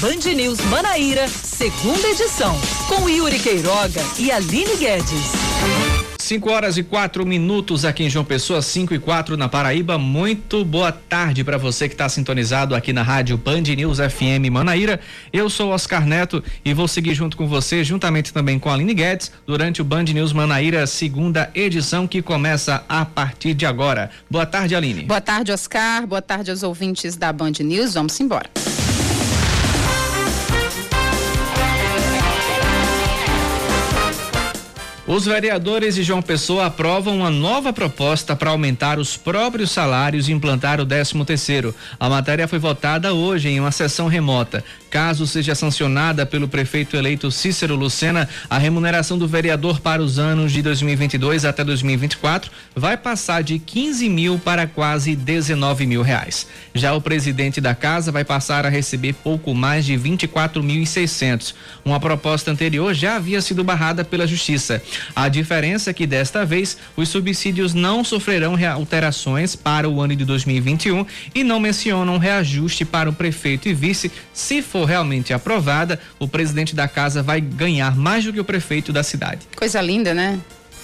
Band News Manaíra, segunda edição, com Yuri Queiroga e Aline Guedes. 5 horas e quatro minutos aqui em João Pessoa, 5 e quatro na Paraíba. Muito boa tarde para você que está sintonizado aqui na rádio Band News FM Manaíra. Eu sou Oscar Neto e vou seguir junto com você, juntamente também com a Aline Guedes, durante o Band News Manaíra, segunda edição que começa a partir de agora. Boa tarde, Aline. Boa tarde, Oscar. Boa tarde aos ouvintes da Band News. Vamos embora. Os vereadores de João Pessoa aprovam uma nova proposta para aumentar os próprios salários e implantar o 13 terceiro. A matéria foi votada hoje em uma sessão remota. Caso seja sancionada pelo prefeito eleito Cícero Lucena, a remuneração do vereador para os anos de 2022 até 2024 vai passar de 15 mil para quase 19 mil reais. Já o presidente da casa vai passar a receber pouco mais de 24 mil e 600. Uma proposta anterior já havia sido barrada pela justiça. A diferença é que desta vez os subsídios não sofrerão alterações para o ano de 2021 e não mencionam reajuste para o prefeito e vice. Se for realmente aprovada, o presidente da casa vai ganhar mais do que o prefeito da cidade. Coisa linda, né?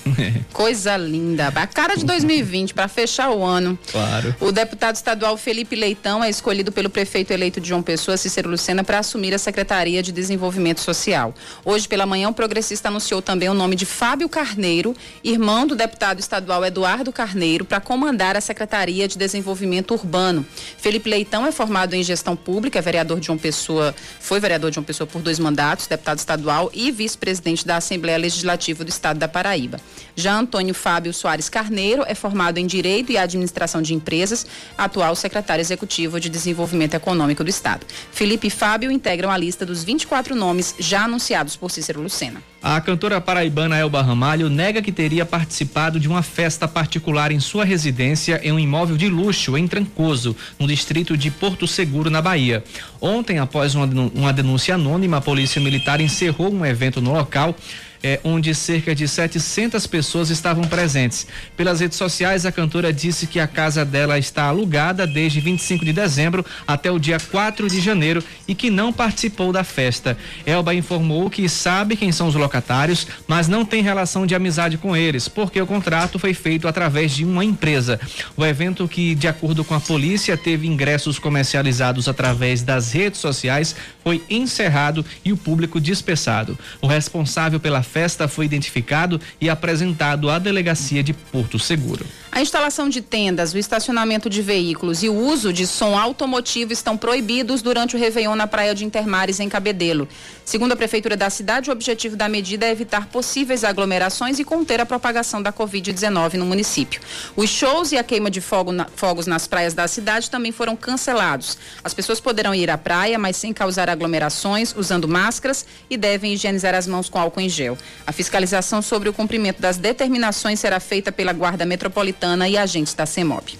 Coisa linda. A cara de 2020 para fechar o ano. Claro. O deputado estadual Felipe Leitão é escolhido pelo prefeito eleito de João Pessoa, Cícero Lucena, para assumir a Secretaria de Desenvolvimento Social. Hoje pela manhã o progressista anunciou também o nome de Fábio Carneiro, irmão do deputado estadual Eduardo Carneiro, para comandar a Secretaria de Desenvolvimento Urbano. Felipe Leitão é formado em gestão pública, é vereador de João Pessoa, foi vereador de João Pessoa por dois mandatos, deputado estadual e vice-presidente da Assembleia Legislativa do Estado da Paraíba. Já Antônio Fábio Soares Carneiro é formado em Direito e Administração de Empresas, atual secretário executivo de Desenvolvimento Econômico do Estado. Felipe e Fábio integram a lista dos 24 nomes já anunciados por Cícero Lucena. A cantora paraibana Elba Ramalho nega que teria participado de uma festa particular em sua residência em um imóvel de luxo em Trancoso, no distrito de Porto Seguro, na Bahia. Ontem, após uma denúncia anônima, a Polícia Militar encerrou um evento no local é, onde cerca de 700 pessoas estavam presentes. Pelas redes sociais, a cantora disse que a casa dela está alugada desde 25 de dezembro até o dia 4 de janeiro e que não participou da festa. Elba informou que sabe quem são os locatários, mas não tem relação de amizade com eles, porque o contrato foi feito através de uma empresa. O evento, que, de acordo com a polícia, teve ingressos comercializados através das redes sociais, foi encerrado e o público dispersado. O responsável pela festa foi identificado e apresentado à delegacia de Porto Seguro. A instalação de tendas, o estacionamento de veículos e o uso de som automotivo estão proibidos durante o Réveillon na Praia de Intermares, em Cabedelo. Segundo a Prefeitura da cidade, o objetivo da medida é evitar possíveis aglomerações e conter a propagação da Covid-19 no município. Os shows e a queima de fogo na, fogos nas praias da cidade também foram cancelados. As pessoas poderão ir à praia, mas sem causar aglomerações, usando máscaras e devem higienizar as mãos com álcool em gel. A fiscalização sobre o cumprimento das determinações será feita pela Guarda Metropolitana e agentes da CEMOB.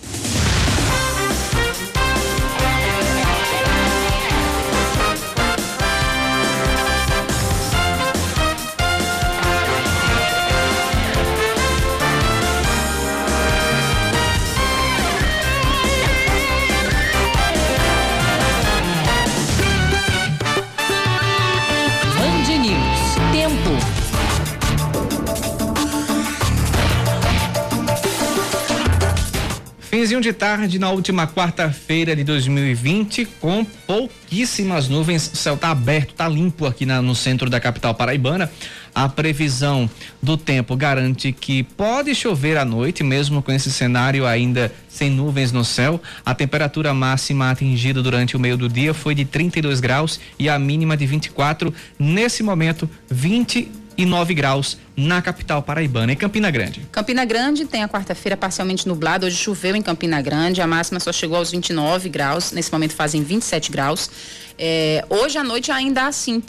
De tarde na última quarta-feira de 2020, com pouquíssimas nuvens, o céu está aberto, está limpo aqui na, no centro da capital paraibana. A previsão do tempo garante que pode chover à noite, mesmo com esse cenário ainda sem nuvens no céu. A temperatura máxima atingida durante o meio do dia foi de 32 graus e a mínima de 24. Nesse momento, 20 e 9 graus na capital paraibana, em Campina Grande. Campina Grande tem a quarta-feira parcialmente nublada. Hoje choveu em Campina Grande, a máxima só chegou aos 29 graus, nesse momento fazem 27 graus. É, hoje à noite ainda há assim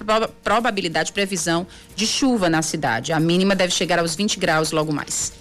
probabilidade, previsão de chuva na cidade. A mínima deve chegar aos 20 graus logo mais.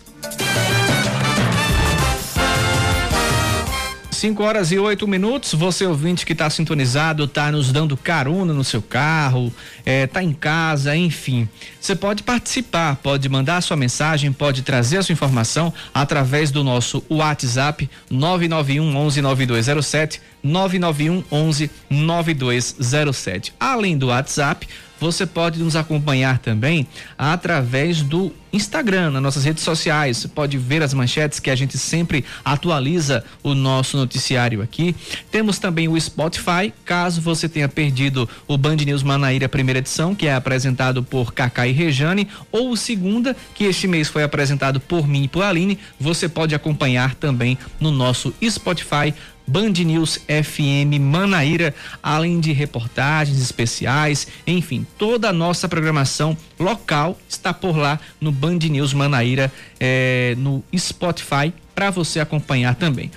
5 horas e 8 minutos. Você ouvinte que está sintonizado, está nos dando carona no seu carro, está é, em casa, enfim. Você pode participar, pode mandar a sua mensagem, pode trazer a sua informação através do nosso WhatsApp 991 119207 991 11 9207. Além do WhatsApp, você pode nos acompanhar também através do Instagram, nas nossas redes sociais. Você pode ver as manchetes que a gente sempre atualiza o nosso noticiário aqui. Temos também o Spotify, caso você tenha perdido o Band News Manaíra primeira edição, que é apresentado por Cacá e Rejane, ou o segunda, que este mês foi apresentado por mim e por Aline, você pode acompanhar também no nosso Spotify Band News FM Manaíra, além de reportagens especiais, enfim, toda a nossa programação local está por lá no Band News Manaíra, eh, no Spotify, para você acompanhar também.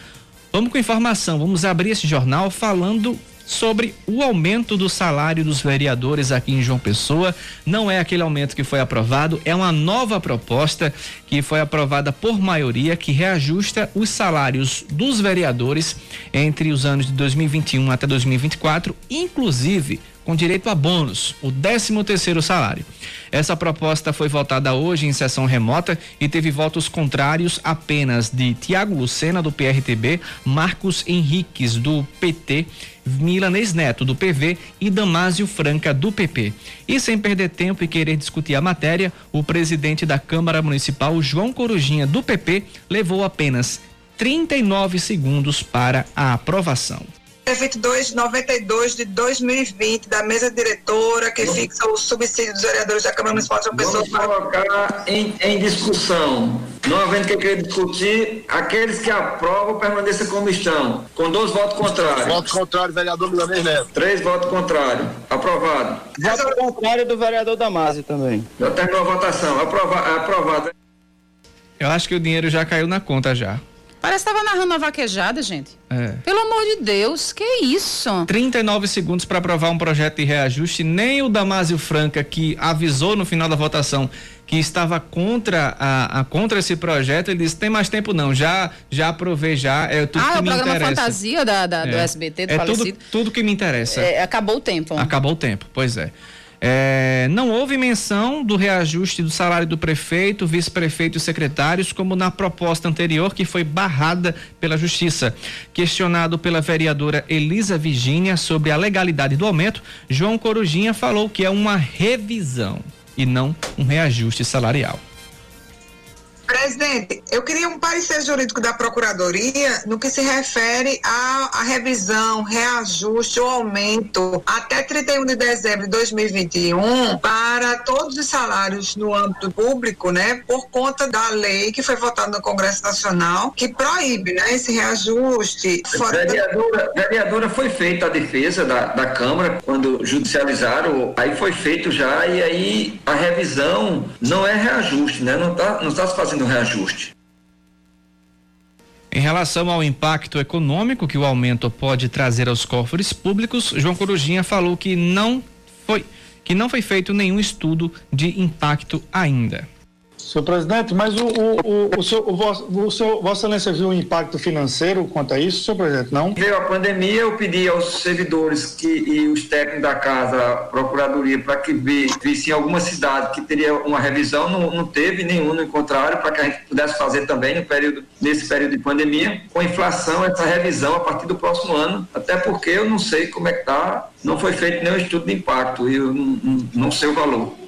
Vamos com informação, vamos abrir esse jornal falando sobre o aumento do salário dos vereadores aqui em João Pessoa. Não é aquele aumento que foi aprovado, é uma nova proposta que foi aprovada por maioria que reajusta os salários dos vereadores entre os anos de 2021 até 2024, inclusive com direito a bônus, o 13 terceiro salário. Essa proposta foi votada hoje em sessão remota e teve votos contrários apenas de Tiago Lucena do PRTB, Marcos Henriques do PT, Milanês Neto do PV e Damásio Franca do PP. E sem perder tempo e querer discutir a matéria, o presidente da Câmara Municipal, João Corujinha do PP, levou apenas 39 segundos para a aprovação. 2292 de 2020 da mesa diretora que Vamos. fixa o subsídio dos vereadores da Câmara Municipal de João Pessoa. Vamos colocar em, em, discussão, não havendo que querer discutir, aqueles que aprovam permaneçam como estão, com dois votos contrários. Voto contrário, vereador Milanês Neto. Três votos contrários. Aprovado. Voto contrário do vereador Damásio também. Já terminou a votação. Aprova, aprovado. Eu acho que o dinheiro já caiu na conta já. Parece que estava narrando uma vaquejada, gente. É. Pelo amor de Deus, que isso? 39 segundos para aprovar um projeto de reajuste. Nem o Damásio Franca, que avisou no final da votação que estava contra a, a, contra esse projeto, ele disse: tem mais tempo não, já já aprovei já, é tudo ah, que é me interessa. O programa fantasia da, da é. do SBT do é falecido. Tudo, tudo que me interessa. É, acabou o tempo. Acabou o tempo, pois é. É, não houve menção do reajuste do salário do prefeito, vice-prefeito e secretários, como na proposta anterior, que foi barrada pela Justiça. Questionado pela vereadora Elisa Virgínia sobre a legalidade do aumento, João Corujinha falou que é uma revisão e não um reajuste salarial. Presidente, eu queria um parecer jurídico da Procuradoria no que se refere à, à revisão, reajuste ou aumento até 31 de dezembro de 2021 para todos os salários no âmbito público, né, por conta da lei que foi votada no Congresso Nacional, que proíbe né, esse reajuste. Fora vereadora, vereadora, foi feita a defesa da, da Câmara quando judicializaram, aí foi feito já, e aí a revisão não é reajuste, né, não está não tá se fazendo fazendo reajuste. Em relação ao impacto econômico que o aumento pode trazer aos cofres públicos, João Corujinha falou que não foi que não foi feito nenhum estudo de impacto ainda. Senhor presidente, mas o, o, o, o, seu, o, o seu, Vossa Excelência viu o impacto financeiro quanto a isso, senhor presidente? Não? Veio a pandemia, eu pedi aos servidores que, e os técnicos da casa, a Procuradoria, para que vissem alguma cidade que teria uma revisão, não, não teve nenhum, no contrário, para que a gente pudesse fazer também no período, nesse período de pandemia, com inflação, essa revisão a partir do próximo ano, até porque eu não sei como é que está, não foi feito nenhum estudo de impacto, eu não, não sei o valor.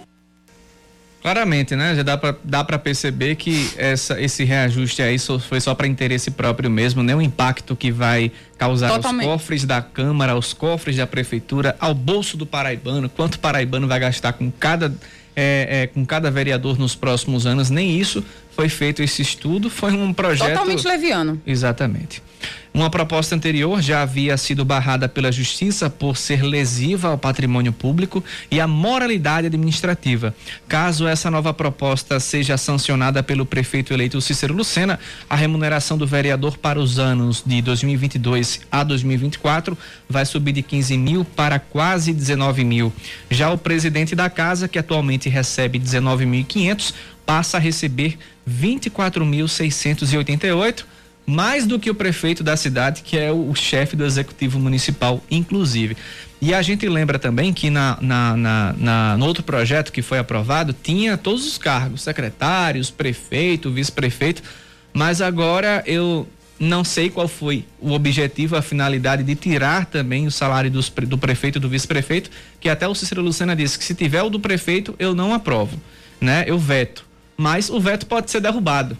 Claramente, né? Já dá para dá para perceber que essa, esse reajuste aí só, foi só para interesse próprio mesmo, nem o impacto que vai causar Totalmente. aos cofres da Câmara, aos cofres da Prefeitura, ao bolso do paraibano, quanto o paraibano vai gastar com cada, é, é, com cada vereador nos próximos anos, nem isso foi feito esse estudo, foi um projeto. Totalmente leviano. Exatamente. Uma proposta anterior já havia sido barrada pela Justiça por ser lesiva ao patrimônio público e à moralidade administrativa. Caso essa nova proposta seja sancionada pelo prefeito eleito Cícero Lucena, a remuneração do vereador para os anos de 2022 a 2024 vai subir de 15 mil para quase 19 mil. Já o presidente da casa, que atualmente recebe 19.500, passa a receber 24.688 mais do que o prefeito da cidade, que é o, o chefe do executivo municipal, inclusive. E a gente lembra também que na, na, na, na, no outro projeto que foi aprovado tinha todos os cargos, secretários, prefeito, vice-prefeito, mas agora eu Não sei qual foi o objetivo, a finalidade de tirar também o salário dos, do prefeito e do vice-prefeito, que até o Cícero Lucena disse que se tiver o do prefeito, eu não aprovo, né? Eu veto. Mas o veto pode ser derrubado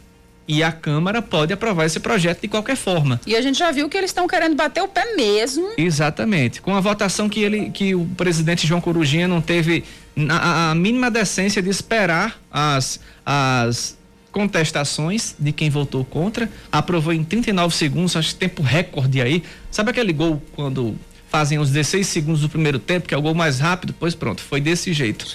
e a Câmara pode aprovar esse projeto de qualquer forma. E a gente já viu que eles estão querendo bater o pé mesmo. Exatamente. Com a votação que ele, que o presidente João Corujinha não teve a, a mínima decência de esperar as, as contestações de quem votou contra, aprovou em 39 segundos, acho que tempo recorde aí. Sabe aquele gol quando fazem os 16 segundos do primeiro tempo, que é o gol mais rápido? Pois pronto, foi desse jeito.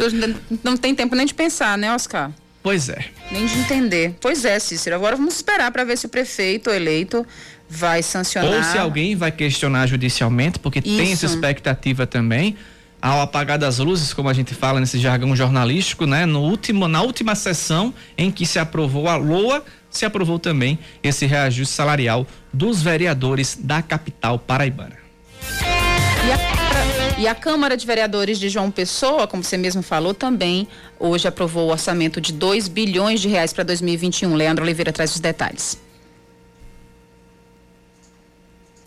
Não tem tempo nem de pensar, né, Oscar? Pois é. Nem de entender. Pois é, Cícero. Agora vamos esperar para ver se o prefeito eleito vai sancionar. Ou se alguém vai questionar judicialmente, porque Isso. tem essa expectativa também. Ao apagar das luzes, como a gente fala nesse jargão jornalístico, né? No último, na última sessão em que se aprovou a LOA, se aprovou também esse reajuste salarial dos vereadores da capital paraibana. E a e a Câmara de Vereadores de João Pessoa, como você mesmo falou, também hoje aprovou o orçamento de 2 bilhões de reais para 2021. Leandro Oliveira traz os detalhes.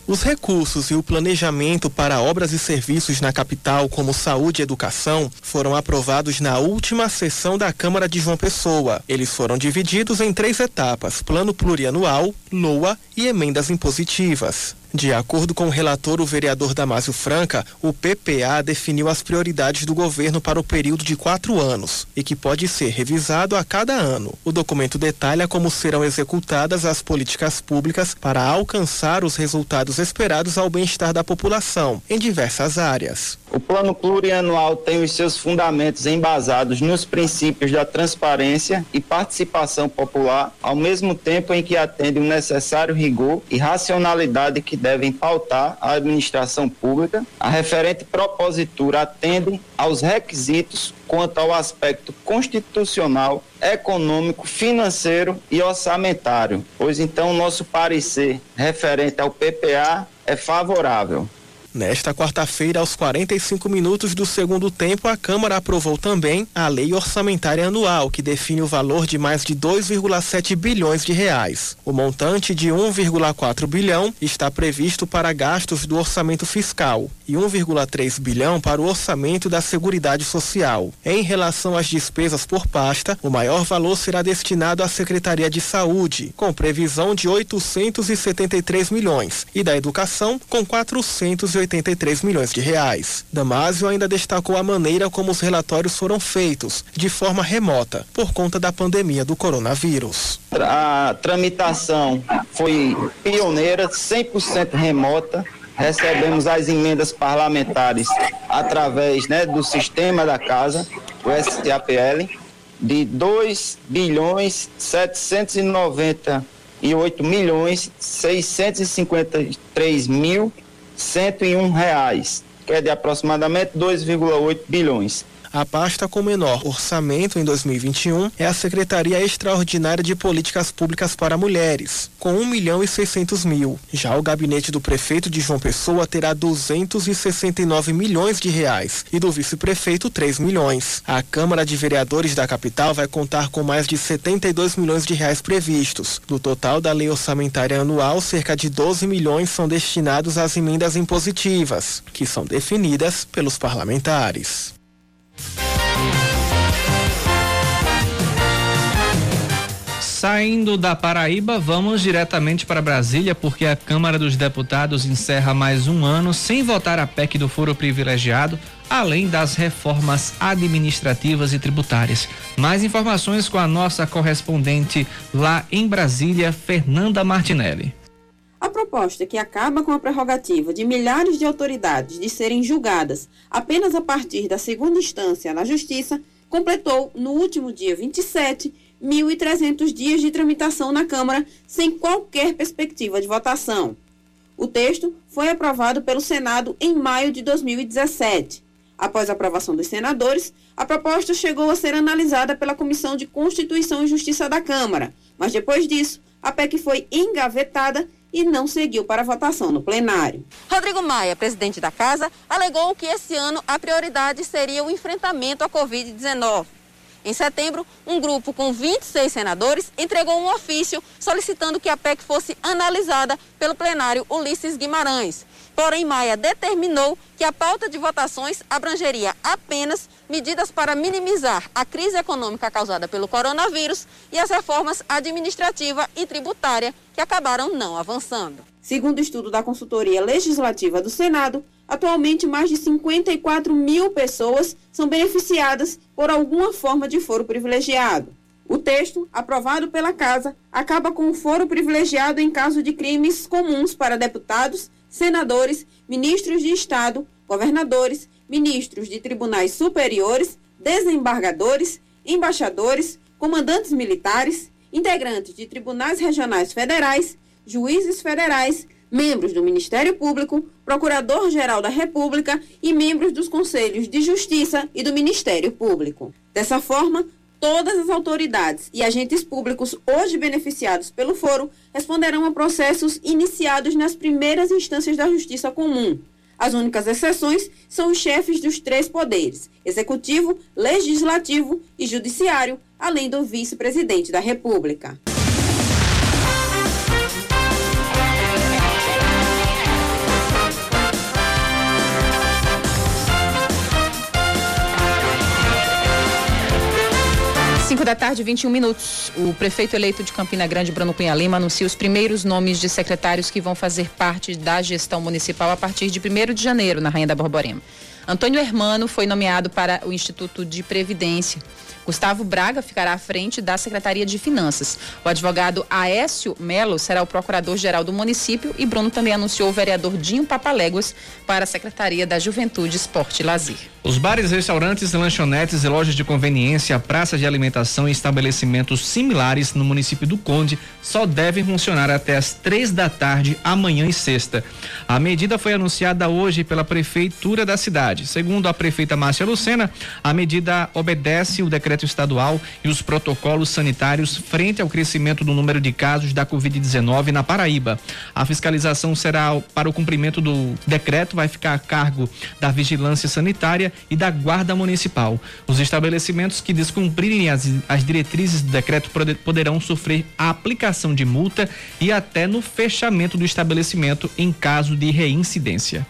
Os recursos e o planejamento para obras e serviços na capital, como saúde e educação, foram aprovados na última sessão da Câmara de João Pessoa. Eles foram divididos em três etapas: Plano Plurianual, LOA e emendas impositivas. De acordo com o relator, o vereador Damásio Franca, o PPA definiu as prioridades do governo para o período de quatro anos e que pode ser revisado a cada ano. O documento detalha como serão executadas as políticas públicas para alcançar os resultados esperados ao bem-estar da população em diversas áreas. O plano plurianual tem os seus fundamentos embasados nos princípios da transparência e participação popular, ao mesmo tempo em que atende o necessário rigor e racionalidade que devem pautar a administração pública. A referente propositura atende aos requisitos quanto ao aspecto constitucional, econômico, financeiro e orçamentário, pois então nosso parecer referente ao PPA é favorável. Nesta quarta-feira, aos 45 minutos do segundo tempo, a Câmara aprovou também a Lei Orçamentária Anual, que define o valor de mais de 2,7 bilhões de reais. O montante de 1,4 bilhão está previsto para gastos do orçamento fiscal e 1,3 bilhão para o orçamento da Seguridade Social. Em relação às despesas por pasta, o maior valor será destinado à Secretaria de Saúde, com previsão de 873 milhões, e da Educação, com 480 83 milhões de reais. Damásio ainda destacou a maneira como os relatórios foram feitos, de forma remota, por conta da pandemia do coronavírus. A tramitação foi pioneira, 100% remota. Recebemos as emendas parlamentares através né, do sistema da casa, o SAPL, de 2 bilhões 798 milhões 653 mil 101 reais, que é de aproximadamente 2,8 bilhões. A pasta com menor orçamento em 2021 é a Secretaria Extraordinária de Políticas Públicas para Mulheres, com 1 milhão e 600 mil. Já o gabinete do prefeito de João Pessoa terá 269 milhões de reais e do vice-prefeito 3 milhões. A Câmara de Vereadores da capital vai contar com mais de 72 milhões de reais previstos. Do total da lei orçamentária anual, cerca de 12 milhões são destinados às emendas impositivas, que são definidas pelos parlamentares. Saindo da Paraíba, vamos diretamente para Brasília, porque a Câmara dos Deputados encerra mais um ano sem votar a PEC do foro privilegiado, além das reformas administrativas e tributárias. Mais informações com a nossa correspondente lá em Brasília, Fernanda Martinelli. A proposta que acaba com a prerrogativa de milhares de autoridades de serem julgadas apenas a partir da segunda instância na Justiça completou, no último dia 27, 1.300 dias de tramitação na Câmara sem qualquer perspectiva de votação. O texto foi aprovado pelo Senado em maio de 2017. Após a aprovação dos senadores, a proposta chegou a ser analisada pela Comissão de Constituição e Justiça da Câmara, mas depois disso, a PEC foi engavetada e não seguiu para votação no plenário. Rodrigo Maia, presidente da casa, alegou que esse ano a prioridade seria o enfrentamento à Covid-19. Em setembro, um grupo com 26 senadores entregou um ofício solicitando que a PEC fosse analisada pelo plenário Ulisses Guimarães. Porém, Maia determinou que a pauta de votações abrangeria apenas medidas para minimizar a crise econômica causada pelo coronavírus e as reformas administrativa e tributária que acabaram não avançando. Segundo estudo da Consultoria Legislativa do Senado, atualmente mais de 54 mil pessoas são beneficiadas por alguma forma de foro privilegiado. O texto, aprovado pela Casa, acaba com o foro privilegiado em caso de crimes comuns para deputados, senadores, ministros de Estado, governadores, ministros de tribunais superiores, desembargadores, embaixadores, comandantes militares, integrantes de tribunais regionais federais, juízes federais, membros do Ministério Público, Procurador-Geral da República e membros dos Conselhos de Justiça e do Ministério Público. Dessa forma, todas as autoridades e agentes públicos hoje beneficiados pelo foro responderão a processos iniciados nas primeiras instâncias da Justiça Comum. As únicas exceções são os chefes dos três poderes: executivo, legislativo e judiciário, além do vice-presidente da República. 5 da tarde, 21 minutos. O prefeito eleito de Campina Grande, Bruno Cunha Lima, anuncia os primeiros nomes de secretários que vão fazer parte da gestão municipal a partir de 1 de janeiro, na Rainha da Borborema. Antônio Hermano foi nomeado para o Instituto de Previdência. Gustavo Braga ficará à frente da Secretaria de Finanças. O advogado Aécio Melo será o procurador-geral do município e Bruno também anunciou o vereador Dinho Papaléguas para a Secretaria da Juventude, Esporte e Lazer. Os bares, restaurantes, lanchonetes e lojas de conveniência, praças de alimentação e estabelecimentos similares no município do Conde só devem funcionar até as três da tarde, amanhã e sexta. A medida foi anunciada hoje pela prefeitura da cidade. Segundo a prefeita Márcia Lucena, a medida obedece o decreto estadual e os protocolos sanitários frente ao crescimento do número de casos da Covid-19 na Paraíba. A fiscalização será para o cumprimento do decreto, vai ficar a cargo da Vigilância Sanitária e da Guarda Municipal. Os estabelecimentos que descumprirem as, as diretrizes do decreto poderão sofrer a aplicação de multa e até no fechamento do estabelecimento em caso de reincidência.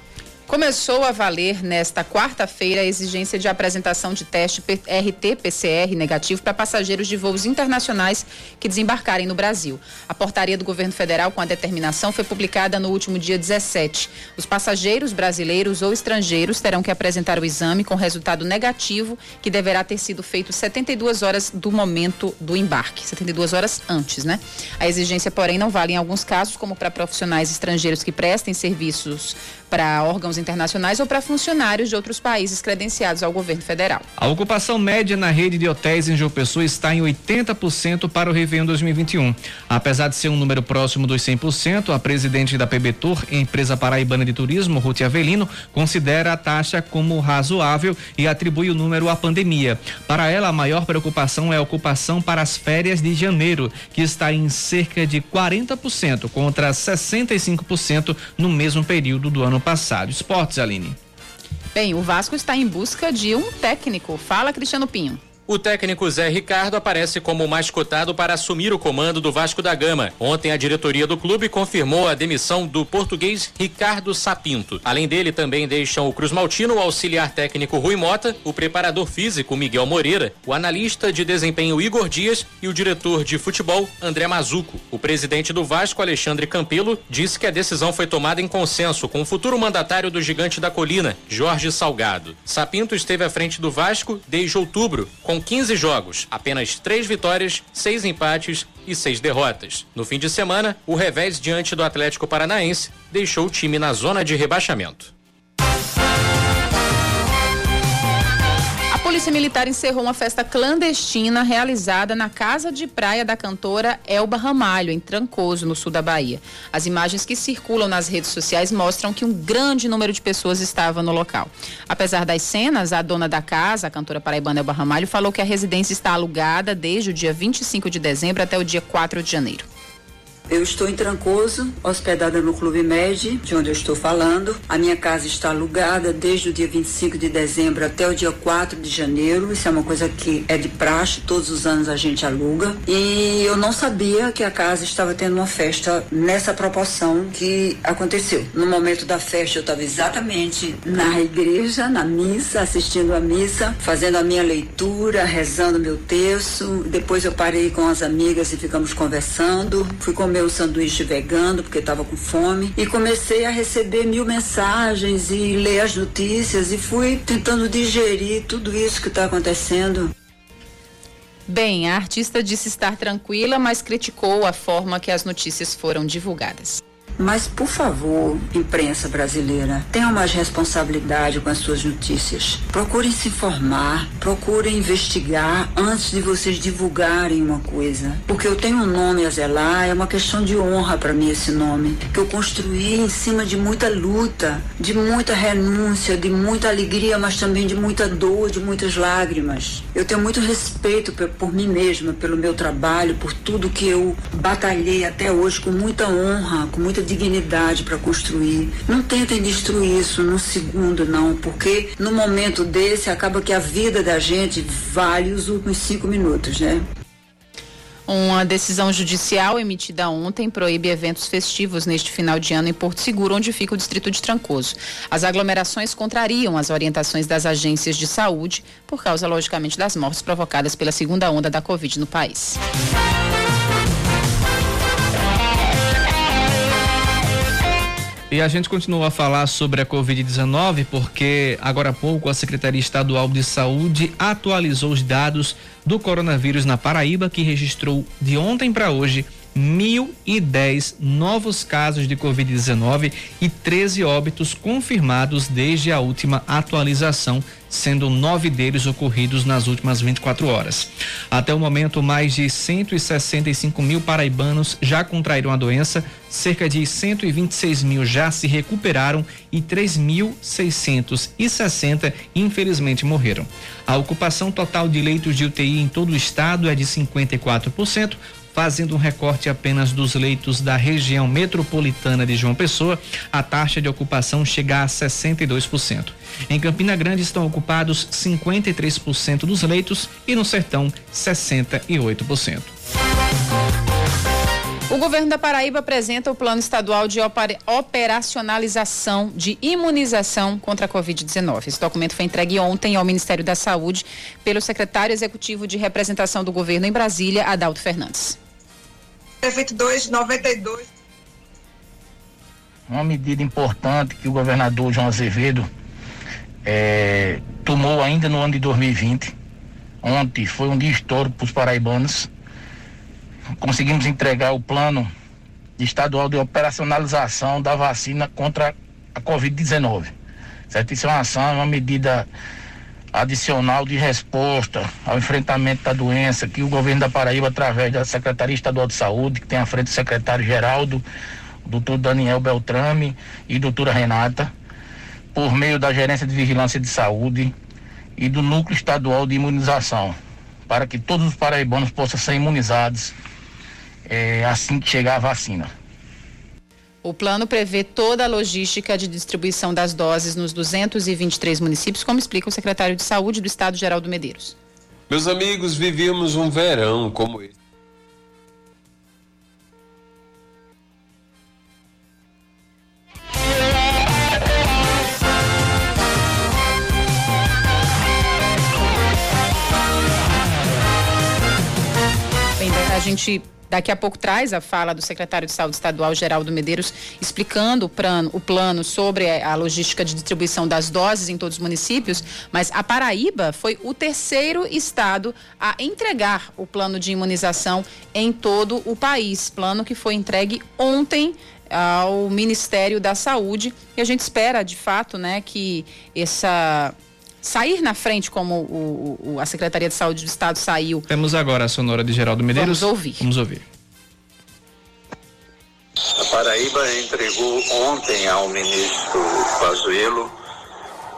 Começou a valer nesta quarta-feira a exigência de apresentação de teste RT-PCR negativo para passageiros de voos internacionais que desembarcarem no Brasil. A portaria do governo federal com a determinação foi publicada no último dia 17. Os passageiros brasileiros ou estrangeiros terão que apresentar o exame com resultado negativo, que deverá ter sido feito 72 horas do momento do embarque, 72 horas antes, né? A exigência, porém, não vale em alguns casos, como para profissionais estrangeiros que prestem serviços para órgãos internacionais ou para funcionários de outros países credenciados ao governo federal. A ocupação média na rede de hotéis em João Pessoa está em 80% para o Réveillon 2021. Apesar de ser um número próximo dos 100%, a presidente da PB Tour, empresa paraibana de turismo, Ruth Avelino, considera a taxa como razoável e atribui o número à pandemia. Para ela, a maior preocupação é a ocupação para as férias de janeiro, que está em cerca de 40% contra 65% no mesmo período do ano passado. Esportes, Aline. Bem, o Vasco está em busca de um técnico. Fala, Cristiano Pinho. O técnico Zé Ricardo aparece como mais cotado para assumir o comando do Vasco da Gama. Ontem, a diretoria do clube confirmou a demissão do português Ricardo Sapinto. Além dele, também deixam o Cruz Maltino, o auxiliar técnico Rui Mota, o preparador físico Miguel Moreira, o analista de desempenho Igor Dias e o diretor de futebol André Mazuco. O presidente do Vasco, Alexandre Campelo, disse que a decisão foi tomada em consenso com o futuro mandatário do Gigante da Colina, Jorge Salgado. Sapinto esteve à frente do Vasco desde outubro, com com 15 jogos, apenas 3 vitórias, 6 empates e 6 derrotas. No fim de semana, o revés diante do Atlético Paranaense deixou o time na zona de rebaixamento. Polícia Militar encerrou uma festa clandestina realizada na casa de praia da cantora Elba Ramalho, em Trancoso, no sul da Bahia. As imagens que circulam nas redes sociais mostram que um grande número de pessoas estava no local. Apesar das cenas, a dona da casa, a cantora paraibana Elba Ramalho, falou que a residência está alugada desde o dia 25 de dezembro até o dia 4 de janeiro. Eu estou em Trancoso, hospedada no Clube Med, de onde eu estou falando. A minha casa está alugada desde o dia 25 de dezembro até o dia 4 de janeiro. Isso é uma coisa que é de praxe, todos os anos a gente aluga. E eu não sabia que a casa estava tendo uma festa nessa proporção que aconteceu. No momento da festa, eu estava exatamente na igreja, na missa, assistindo a missa, fazendo a minha leitura, rezando meu texto. Depois eu parei com as amigas e ficamos conversando. Fui comer o sanduíche vegano porque estava com fome e comecei a receber mil mensagens e ler as notícias e fui tentando digerir tudo isso que está acontecendo. Bem, a artista disse estar tranquila, mas criticou a forma que as notícias foram divulgadas. Mas, por favor, imprensa brasileira, tenham mais responsabilidade com as suas notícias. Procurem se informar, procurem investigar antes de vocês divulgarem uma coisa. Porque eu tenho um nome a zelar, é uma questão de honra para mim esse nome, que eu construí em cima de muita luta, de muita renúncia, de muita alegria, mas também de muita dor, de muitas lágrimas. Eu tenho muito respeito por, mim mesma, pelo meu trabalho, por tudo que eu batalhei até hoje com muita honra, com muita dignidade para construir. Não tentem destruir isso num segundo, não, porque no momento desse acaba que a vida da gente vale os últimos cinco minutos, né? Uma decisão judicial emitida ontem proíbe eventos festivos neste final de ano em Porto Seguro, onde fica o distrito de Trancoso. As aglomerações contrariam as orientações das agências de saúde, por causa, logicamente, das mortes provocadas pela segunda onda da Covid no país. E a gente continua a falar sobre a Covid-19 porque agora há pouco a Secretaria Estadual de Saúde atualizou os dados do coronavírus na Paraíba, que registrou de ontem para hoje 1.010 novos casos de Covid-19 e 13 óbitos confirmados desde a última atualização, sendo nove deles ocorridos nas últimas 24 horas. Até o momento, mais de 165 mil paraibanos já contraíram a doença, cerca de 126 mil já se recuperaram e 3.660 infelizmente morreram. A ocupação total de leitos de UTI em todo o estado é de 54%, fazendo um recorte apenas dos leitos da região metropolitana de João Pessoa, a taxa de ocupação chega a 62%. Em Campina Grande estão ocupados 53% dos leitos e no Sertão 68%. O governo da Paraíba apresenta o plano estadual de operacionalização de imunização contra a Covid-19. Esse documento foi entregue ontem ao Ministério da Saúde pelo secretário executivo de representação do governo em Brasília, Adalto Fernandes. 22, 92. Uma medida importante que o governador João Azevedo é, tomou ainda no ano de 2020. Ontem foi um dia histórico para os paraibanos. Conseguimos entregar o plano estadual de operacionalização da vacina contra a Covid-19. Certo? Isso é uma ação, é uma medida adicional de resposta ao enfrentamento da doença que o governo da Paraíba, através da Secretaria Estadual de Saúde, que tem à frente o secretário Geraldo, doutor Daniel Beltrame e doutora Renata, por meio da Gerência de Vigilância de Saúde e do Núcleo Estadual de Imunização, para que todos os paraibanos possam ser imunizados é, assim que chegar a vacina. O plano prevê toda a logística de distribuição das doses nos 223 municípios, como explica o secretário de Saúde do Estado, Geraldo Medeiros. Meus amigos, vivíamos um verão como esse. Bem, a gente Daqui a pouco traz a fala do secretário de Saúde Estadual, Geraldo Medeiros, explicando o plano, o plano sobre a logística de distribuição das doses em todos os municípios, mas a Paraíba foi o terceiro estado a entregar o plano de imunização em todo o país. Plano que foi entregue ontem ao Ministério da Saúde e a gente espera, de fato, né, que essa sair na frente como o, o, a Secretaria de Saúde do Estado saiu. Temos agora a sonora de Geraldo Medeiros. Vamos ouvir. Vamos ouvir. A Paraíba entregou ontem ao ministro Pazuello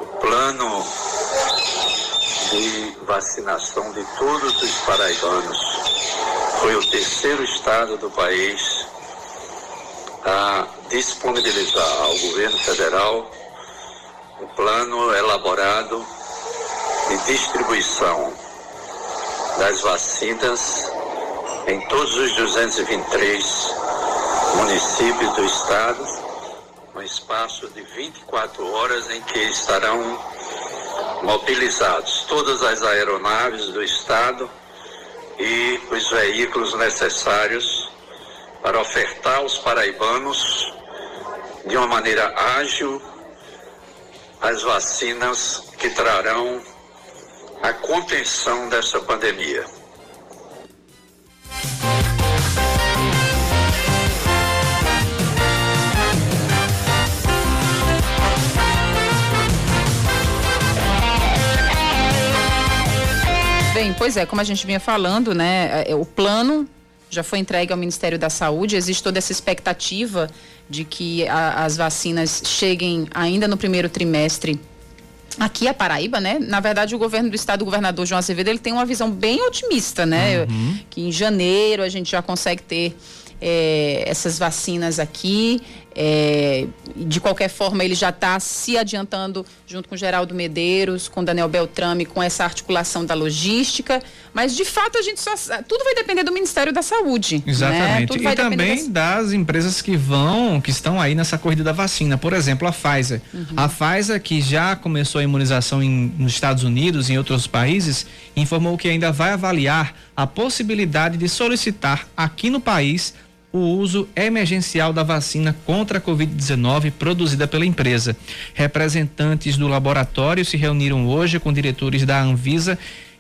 o plano de vacinação de todos os paraibanos. Foi o terceiro estado do país a disponibilizar ao governo federal o plano elaborado de distribuição das vacinas em todos os 223 municípios do estado, um espaço de 24 horas em que estarão mobilizados todas as aeronaves do estado e os veículos necessários para ofertar aos paraibanos de uma maneira ágil as vacinas que trarão a contenção dessa pandemia. Bem, pois é, como a gente vinha falando, né, é, o plano já foi entregue ao Ministério da Saúde, existe toda essa expectativa de que a, as vacinas cheguem ainda no primeiro trimestre aqui a Paraíba, né? Na verdade, o governo do estado, o governador João Azevedo, ele tem uma visão bem otimista, né? Uhum. Que em janeiro a gente já consegue ter é, essas vacinas aqui. É, de qualquer forma, ele já está se adiantando junto com Geraldo Medeiros, com Daniel Beltrame, com essa articulação da logística. Mas, de fato, a gente só. Tudo vai depender do Ministério da Saúde. Né? Exatamente. Né? E também das... das... empresas que vão, que estão aí nessa corrida da vacina. Por exemplo, a Pfizer. Uhum. A Pfizer, que já começou a imunização em, nos Estados Unidos e em outros países, informou que ainda vai avaliar a possibilidade de solicitar aqui no país o uso emergencial da vacina contra a Covid-19 produzida pela empresa. Representantes do laboratório se reuniram hoje com diretores da Anvisa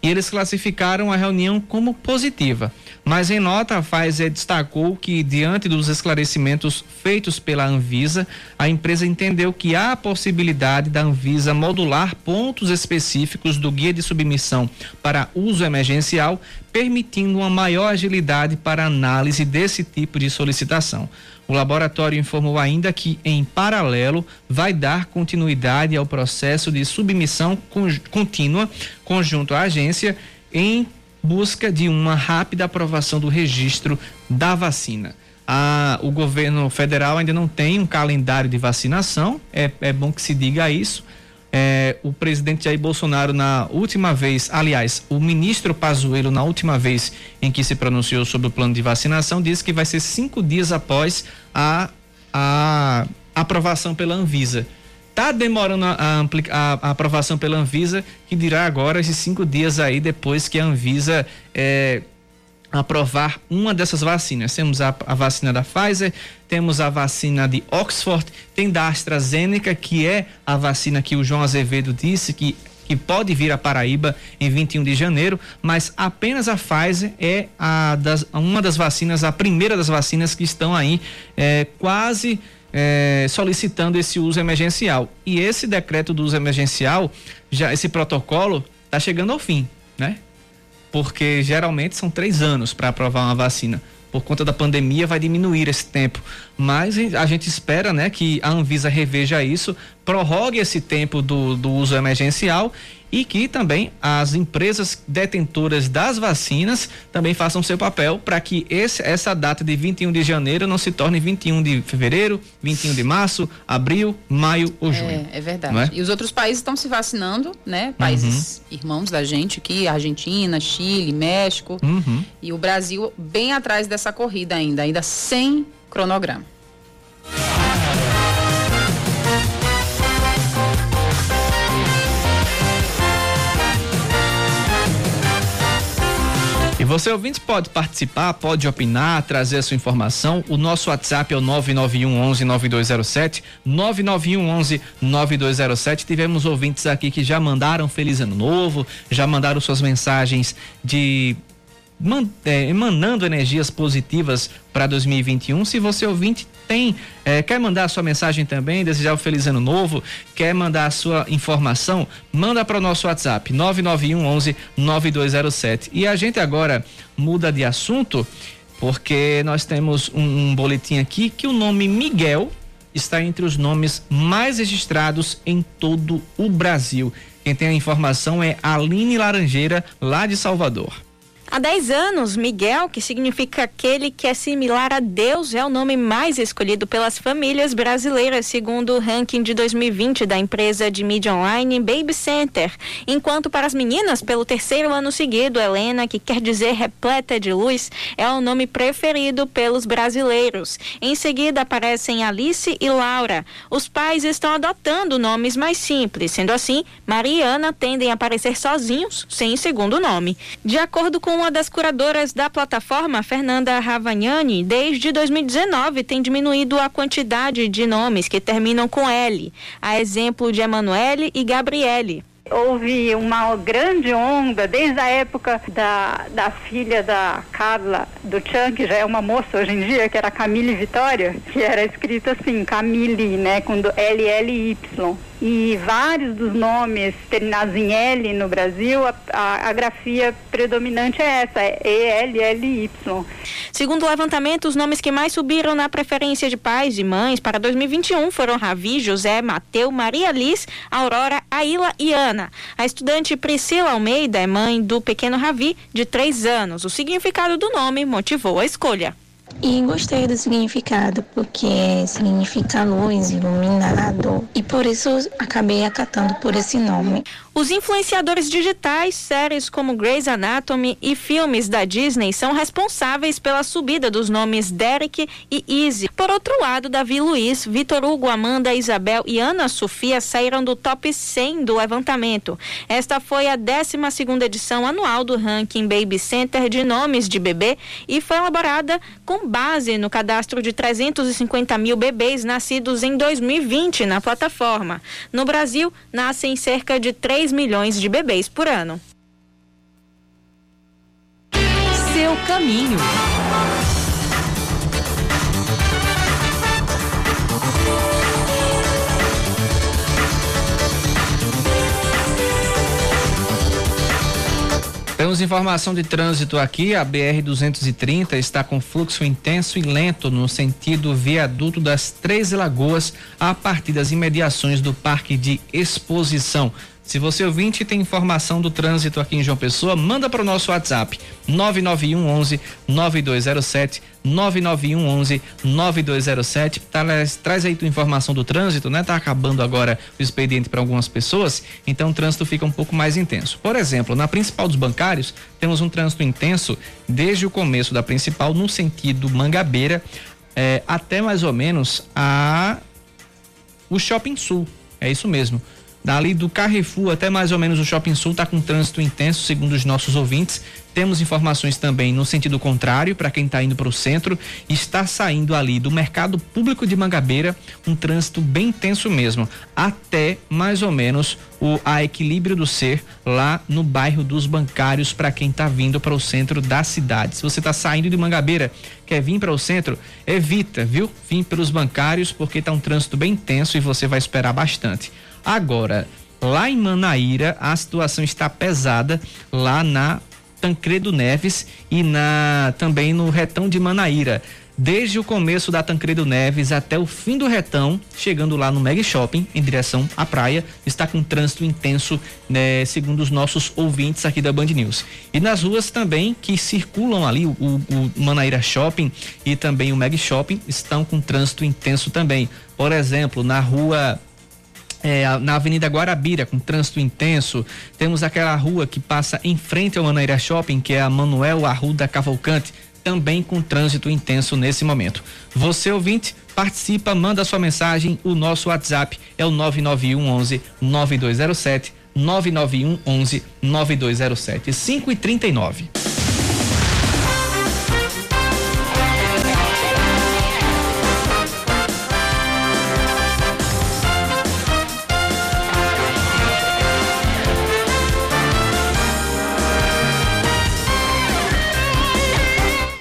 e eles classificaram a reunião como positiva. Mas em nota, a Pfizer destacou que, diante dos esclarecimentos feitos pela Anvisa, a empresa entendeu que há a possibilidade da Anvisa modular pontos específicos do guia de submissão para uso emergencial, permitindo uma maior agilidade para análise desse tipo de solicitação. O laboratório informou ainda que, em paralelo, vai dar continuidade ao processo de submissão contínua conjunto à agência em busca de uma rápida aprovação do registro da vacina. Ah, o governo federal ainda não tem um calendário de vacinação, é, é bom que se diga isso. É, o presidente Jair Bolsonaro, na última vez, aliás, o ministro Pazuello, na última vez em que se pronunciou sobre o plano de vacinação, disse que vai ser cinco dias após a, a aprovação pela Anvisa. Está demorando a, a, a, aprovação pela Anvisa, que dirá agora esses cinco dias aí depois que a Anvisa é, aprovar uma dessas vacinas. Temos a, a, vacina da Pfizer, temos a vacina de Oxford, tem da AstraZeneca, que é a vacina que o João Azevedo disse que que pode vir a Paraíba em 21 de janeiro, mas apenas a Pfizer é a das, uma das vacinas, a primeira das vacinas que estão aí é, quase é, solicitando esse uso emergencial. E esse decreto do uso emergencial, já esse protocolo está chegando ao fim, né? Porque geralmente são três anos para aprovar uma vacina. Por conta da pandemia vai diminuir esse tempo, mas a gente espera, né, que a Anvisa reveja isso, prorrogue esse tempo do, do uso emergencial e que também as empresas detentoras das vacinas também façam seu papel para que esse, essa data de 21 de janeiro não se torne 21 de fevereiro, 21 de março, abril, maio ou junho. É, é verdade. É? E os outros países estão se vacinando, né? Países uhum. irmãos da gente aqui, Argentina, Chile, México. Uhum. E o Brasil bem atrás dessa corrida ainda, ainda sem cronograma. Você ouvinte pode participar, pode opinar, trazer a sua informação. O nosso WhatsApp é o 991 11 9207, 991 11 9207. Tivemos ouvintes aqui que já mandaram feliz ano novo, já mandaram suas mensagens de emanando energias positivas para 2021. Se você ouvinte tem, é, quer mandar a sua mensagem também, desejar um feliz ano novo, quer mandar a sua informação, manda para o nosso WhatsApp 991 11 9207. E a gente agora muda de assunto porque nós temos um, um boletim aqui que o nome Miguel está entre os nomes mais registrados em todo o Brasil. Quem tem a informação é Aline Laranjeira, lá de Salvador. Há 10 anos, Miguel, que significa aquele que é similar a Deus, é o nome mais escolhido pelas famílias brasileiras, segundo o ranking de 2020 da empresa de mídia online Baby Center. Enquanto para as meninas, pelo terceiro ano seguido, Helena, que quer dizer repleta de luz, é o nome preferido pelos brasileiros. Em seguida aparecem Alice e Laura. Os pais estão adotando nomes mais simples, sendo assim, Maria e Ana tendem a aparecer sozinhos, sem segundo nome. De acordo com uma das curadoras da plataforma, Fernanda Ravagnani, desde 2019 tem diminuído a quantidade de nomes que terminam com L, a exemplo de Emanuele e Gabriele. Houve uma grande onda desde a época da, da filha da Carla do Chan, que já é uma moça hoje em dia, que era Camille Vitória, que era escrita assim, Camille, né, com L-L-Y e vários dos nomes terminados em L no Brasil, a, a, a grafia predominante é essa, é E-L-L-Y. Segundo o levantamento, os nomes que mais subiram na preferência de pais e mães para 2021 foram Ravi, José, Mateu, Maria Liz, Aurora, Aila e Ana. A estudante Priscila Almeida é mãe do pequeno Ravi, de 3 anos. O significado do nome motivou a escolha. E gostei do significado, porque significa luz, iluminado, e por isso acabei acatando por esse nome. Os influenciadores digitais, séries como Grey's Anatomy e filmes da Disney são responsáveis pela subida dos nomes Derek e Izzy. Por outro lado, Davi Luiz, Vitor Hugo, Amanda, Isabel e Ana Sofia saíram do top 100 do levantamento. Esta foi a 12 edição anual do ranking Baby Center de nomes de bebê e foi elaborada com base no cadastro de 350 mil bebês nascidos em 2020 na plataforma. No Brasil, nascem cerca de 3 3 milhões de bebês por ano. Seu caminho. Temos informação de trânsito aqui. A BR-230 está com fluxo intenso e lento no sentido viaduto das Três Lagoas, a partir das imediações do Parque de Exposição. Se você ouvinte tem informação do trânsito aqui em João Pessoa, manda para o nosso WhatsApp 991 11 9207 991 11 9207. Traz, traz aí tua informação do trânsito, né? Tá acabando agora o expediente para algumas pessoas, então o trânsito fica um pouco mais intenso. Por exemplo, na principal dos bancários, temos um trânsito intenso desde o começo da principal no sentido Mangabeira eh, até mais ou menos a o Shopping Sul. É isso mesmo. Dali do Carrefour até mais ou menos o Shopping Sul está com trânsito intenso, segundo os nossos ouvintes. Temos informações também no sentido contrário, para quem está indo para o centro, está saindo ali do mercado público de Mangabeira um trânsito bem intenso mesmo, até mais ou menos o a equilíbrio do ser lá no bairro dos bancários para quem está vindo para o centro da cidade. Se você está saindo de Mangabeira, quer vir para o centro, evita, viu? Vim pelos bancários porque está um trânsito bem intenso e você vai esperar bastante. Agora, lá em Manaíra, a situação está pesada lá na Tancredo Neves e na também no retão de Manaíra. Desde o começo da Tancredo Neves até o fim do retão, chegando lá no Meg Shopping, em direção à praia, está com trânsito intenso, né, segundo os nossos ouvintes aqui da Band News. E nas ruas também que circulam ali, o, o Manaíra Shopping e também o Meg Shopping, estão com trânsito intenso também. Por exemplo, na rua é, na Avenida Guarabira, com trânsito intenso. Temos aquela rua que passa em frente ao Manaíra Shopping, que é a Manuel Arruda Cavalcante, também com trânsito intenso nesse momento. Você ouvinte, participa, manda sua mensagem. O nosso WhatsApp é o 991 11 9207. 991 11 9207. 5 e 39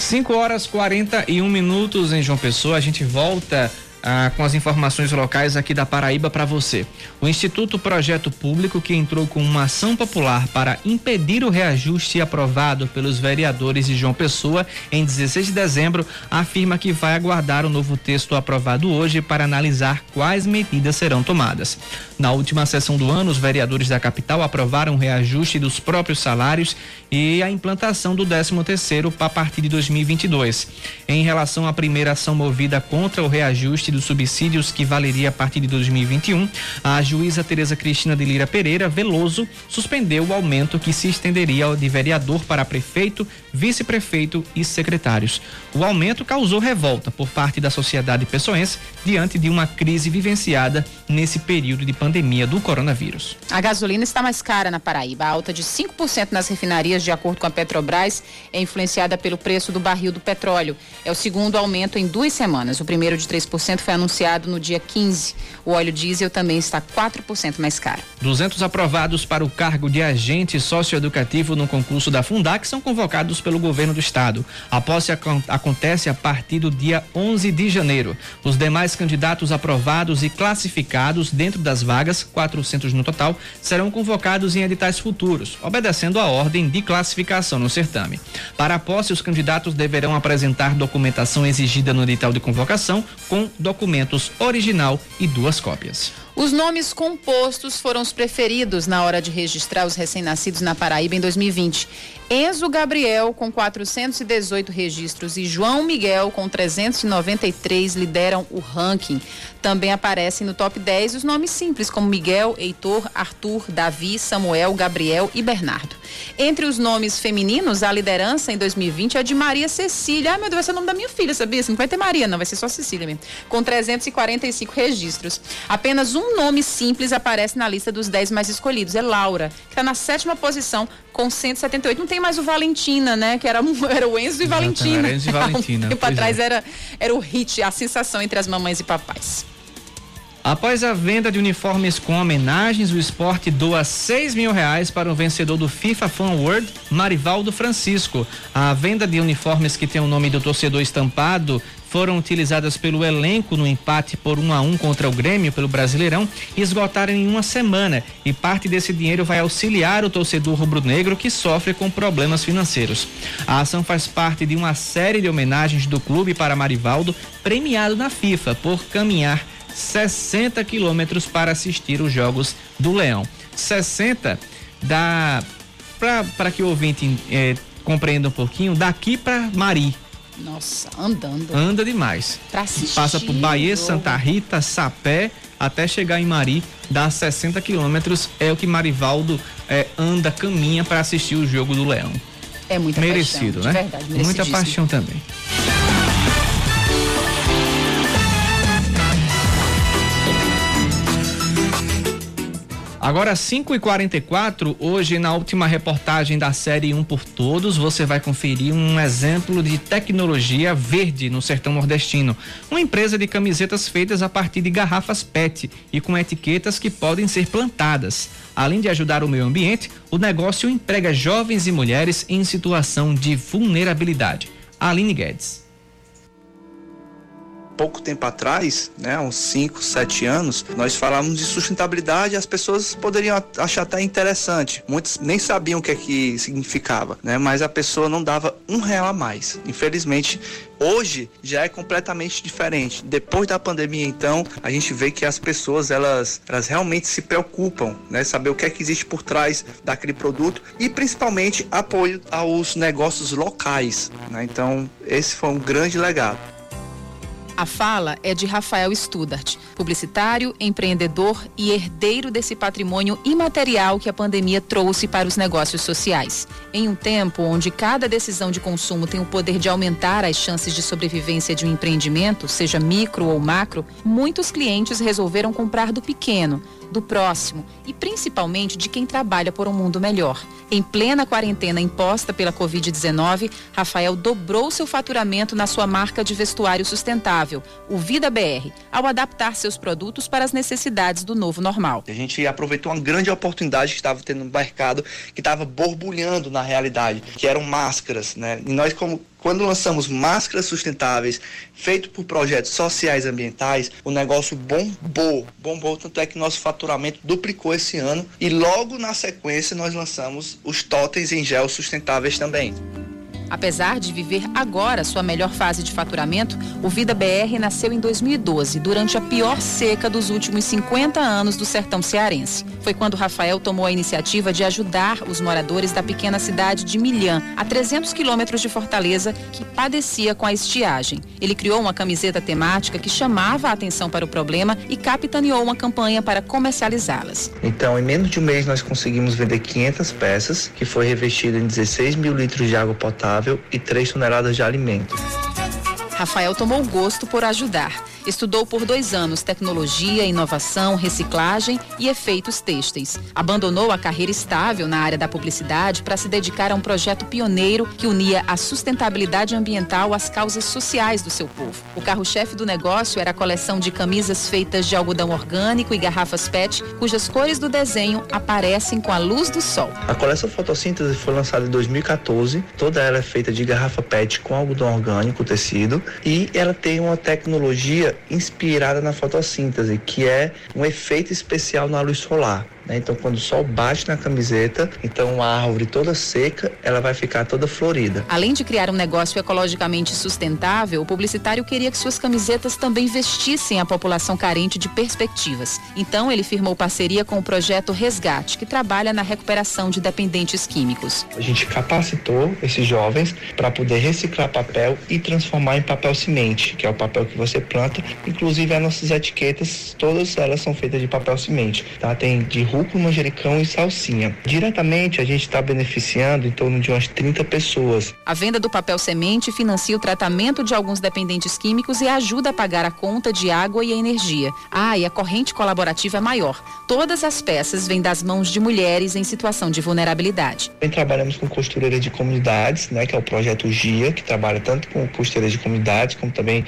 5 horas 41 minutos em João Pessoa. A gente volta ah, com as informações locais aqui da Paraíba para você. O Instituto Projeto Público, que entrou com uma ação popular para impedir o reajuste aprovado pelos vereadores de João Pessoa em 16 de dezembro, afirma que vai aguardar o novo texto aprovado hoje para analisar quais medidas serão tomadas. Na última sessão do ano, os vereadores da capital aprovaram o reajuste dos próprios salários e a implantação do 13 terceiro a partir de 2022. Em relação à primeira ação movida contra o reajuste dos subsídios que valeria a partir de 2021, a juíza Tereza Cristina de Lira Pereira Veloso suspendeu o aumento que se estenderia de vereador para prefeito, vice-prefeito e secretários. O aumento causou revolta por parte da sociedade pessoense diante de uma crise vivenciada nesse período de pandemia do coronavírus. A gasolina está mais cara na Paraíba. A alta de 5% nas refinarias, de acordo com a Petrobras, é influenciada pelo preço do barril do petróleo. É o segundo aumento em duas semanas. O primeiro de 3% foi anunciado no dia 15. O óleo diesel também está 4% mais caro. 200 aprovados para o cargo de agente socioeducativo no concurso da Fundac são convocados pelo governo do estado. A posse acontece a partir do dia 11 de janeiro. Os demais candidatos aprovados e classificados dentro das vagas, 400 no total, serão convocados em editais futuros, obedecendo a ordem de classificação no certame. Para a posse, os candidatos deverão apresentar documentação exigida no edital de convocação com documentos original e duas cópias. Os nomes compostos foram os preferidos na hora de registrar os recém-nascidos na Paraíba em 2020. Enzo Gabriel, com 418 registros, e João Miguel, com 393, lideram o ranking. Também aparecem no top 10 os nomes simples, como Miguel, Heitor, Arthur, Davi, Samuel, Gabriel e Bernardo. Entre os nomes femininos, a liderança em 2020 é de Maria Cecília. Ai, meu Deus, esse é o nome da minha filha, sabia? Não vai ter Maria, não, vai ser só Cecília mesmo. Com 345 registros. Apenas um nome simples aparece na lista dos 10 mais escolhidos. É Laura, que está na sétima posição com 178. Não tem mais o Valentina, né? Que era, era o Enzo e Valentina. Enzo e Valentina. Um tempo atrás é. era, era o hit, a sensação entre as mamães e papais. Após a venda de uniformes com homenagens, o esporte doa 6 mil reais para o vencedor do FIFA Fan Award, Marivaldo Francisco. A venda de uniformes que tem o nome do torcedor estampado foram utilizadas pelo elenco no empate por 1 um a 1 um contra o Grêmio pelo Brasileirão e esgotaram em uma semana. E parte desse dinheiro vai auxiliar o torcedor rubro-negro que sofre com problemas financeiros. A ação faz parte de uma série de homenagens do clube para Marivaldo, premiado na FIFA por caminhar 60 quilômetros para assistir os jogos do Leão. 60 dá para que o ouvinte é, compreenda um pouquinho, daqui para Mari. Nossa, andando. Anda demais. Pra assistir. Passa por Bahia, Santa Rita, Sapé, até chegar em Mari, dá 60 quilômetros. É o que Marivaldo é, anda, caminha para assistir o jogo do Leão. É muita Merecido, paixão, né? Verdade, Muita paixão também. Agora 5 e 44 hoje na última reportagem da série Um por Todos, você vai conferir um exemplo de tecnologia verde no sertão nordestino. Uma empresa de camisetas feitas a partir de garrafas PET e com etiquetas que podem ser plantadas. Além de ajudar o meio ambiente, o negócio emprega jovens e mulheres em situação de vulnerabilidade. Aline Guedes pouco tempo atrás, né, uns 5, 7 anos, nós falávamos de sustentabilidade as pessoas poderiam achar até interessante. Muitos nem sabiam o que é que significava, né, mas a pessoa não dava um real a mais. Infelizmente, hoje já é completamente diferente. Depois da pandemia, então, a gente vê que as pessoas elas, elas realmente se preocupam, né, saber o que é que existe por trás daquele produto e principalmente apoio aos negócios locais. Né? Então, esse foi um grande legado. A fala é de Rafael Studart, publicitário, empreendedor e herdeiro desse patrimônio imaterial que a pandemia trouxe para os negócios sociais. Em um tempo onde cada decisão de consumo tem o poder de aumentar as chances de sobrevivência de um empreendimento, seja micro ou macro, muitos clientes resolveram comprar do pequeno, do próximo e principalmente de quem trabalha por um mundo melhor. Em plena quarentena imposta pela Covid-19, Rafael dobrou seu faturamento na sua marca de vestuário sustentável, o Vida BR, ao adaptar seus produtos para as necessidades do novo normal. A gente aproveitou uma grande oportunidade que estava tendo no mercado, que estava borbulhando na realidade, que eram máscaras, né? E nós como Quando lançamos máscaras sustentáveis, feito por projetos sociais e ambientais, o negócio bombou, bombou, tanto é que nosso faturamento duplicou esse ano e logo na sequência nós lançamos os totens em gel sustentáveis também. Apesar de viver agora sua melhor fase de faturamento, o Vida BR nasceu em 2012, durante a pior seca dos últimos 50 anos do sertão cearense. Foi quando Rafael tomou a iniciativa de ajudar os moradores da pequena cidade de Milhã, a 300 quilômetros de Fortaleza, que padecia com a estiagem. Ele criou uma camiseta temática que chamava a atenção para o problema e capitaneou uma campanha para comercializá-las. Então, em menos de um mês, nós conseguimos vender 500 peças, que foi revestido em 16 mil litros de água potável e 3 toneladas de alimento. Rafael tomou gosto por ajudar. Estudou por dois anos tecnologia, inovação, reciclagem e efeitos têxteis. Abandonou a carreira estável na área da publicidade para se dedicar a um projeto pioneiro que unia a sustentabilidade ambiental às causas sociais do seu povo. O carro-chefe do negócio era a coleção de camisas feitas de algodão orgânico e garrafas PET, cujas cores do desenho aparecem com a luz do sol. A coleção Fotossíntese foi lançada em 2014. Toda ela é feita de garrafa PET com algodão orgânico, tecido, e ela tem uma tecnologia inspirada na fotossíntese, que é um efeito especial na luz solar. Né? Então, quando o sol bate na camiseta, então a árvore toda seca, ela vai ficar toda florida. Além de criar um negócio ecologicamente sustentável, o publicitário queria que suas camisetas também vestissem a população carente de perspectivas. Então, ele firmou parceria com o projeto Resgate, que trabalha na recuperação de dependentes químicos. A gente capacitou esses jovens para poder reciclar papel e transformar em papel semente, que é o papel que você planta. Inclusive, as nossas etiquetas, todas elas são feitas de papel semente. Tá? Tem de rúcula, manjericão e salsinha. Diretamente a gente está beneficiando em torno de umas 30 pessoas. A venda do papel semente financia o tratamento de alguns dependentes químicos e ajuda a pagar a conta de água e energia. Ah, e a corrente colaborativa é maior. Todas as peças vêm das mãos de mulheres em situação de vulnerabilidade. Também trabalhamos com costureiras de comunidades, né, que é o projeto GIA, que trabalha tanto com costureiras de comunidades como também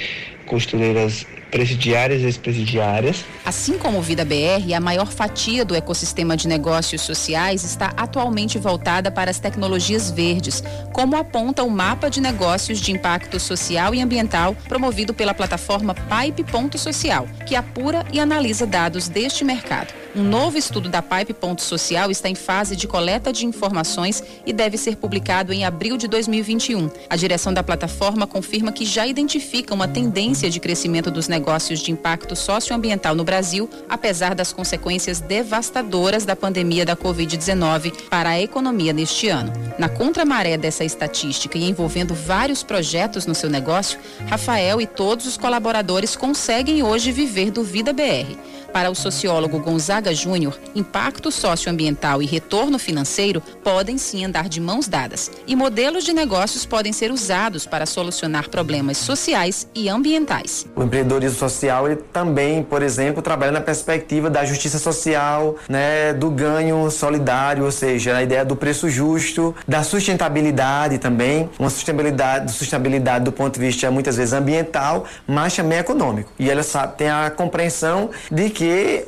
costureiras presidiárias e ex-presidiárias. Assim como o Vida BR, a maior fatia do ecossistema de negócios sociais está atualmente voltada para as tecnologias verdes, como aponta o mapa de negócios de impacto social e ambiental promovido pela plataforma Pipe Ponto Social, que apura e analisa dados deste mercado. Um novo estudo da Pipe Ponto Social está em fase de coleta de informações e deve ser publicado em abril de 2021. A direção da plataforma confirma que já identifica uma tendência de crescimento dos negócios de impacto socioambiental no Brasil, apesar das consequências devastadoras da pandemia da Covid-19 para a economia neste ano. Na contramaré dessa estatística e envolvendo vários projetos no seu negócio, Rafael e todos os colaboradores conseguem hoje viver do Vida BR. Para o sociólogo Gonzaga Júnior, impacto socioambiental e retorno financeiro podem sim andar de mãos dadas, e modelos de negócios podem ser usados para solucionar problemas sociais e ambientais. O empreendedorismo social ele também, por exemplo, trabalha na perspectiva da justiça social, né, do ganho solidário, ou seja, a ideia do preço justo, da sustentabilidade também, uma sustentabilidade, sustentabilidade do ponto de vista muitas vezes ambiental, mas também econômico. E ela sabe, tem a compreensão de que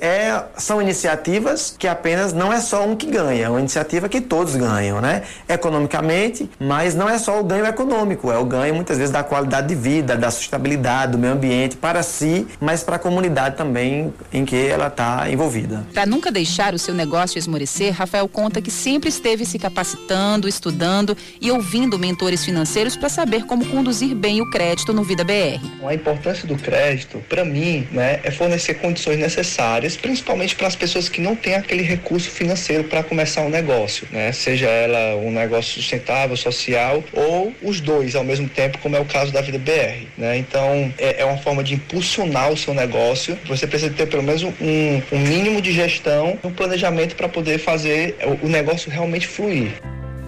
é, são iniciativas que apenas não é só um que ganha, é uma iniciativa que todos ganham, né? Economicamente, mas não é só o ganho econômico, é o ganho muitas vezes da qualidade de vida, da sustentabilidade, do meio ambiente para si, mas para a comunidade também em que ela está envolvida. Para nunca deixar o seu negócio esmorecer, Rafael conta que sempre esteve se capacitando, estudando e ouvindo mentores financeiros para saber como conduzir bem o crédito no Vida BR. A importância do crédito, para mim, né, é fornecer condições necessárias, principalmente para as pessoas que não têm aquele recurso financeiro para começar um negócio, né? Seja ela um negócio sustentável, social ou os dois ao mesmo tempo, como é o caso da Vida BR, né? Então, é, é uma forma de impulsionar o seu negócio. Você precisa ter pelo menos um, um mínimo de gestão, um planejamento para poder fazer o, o negócio realmente fluir.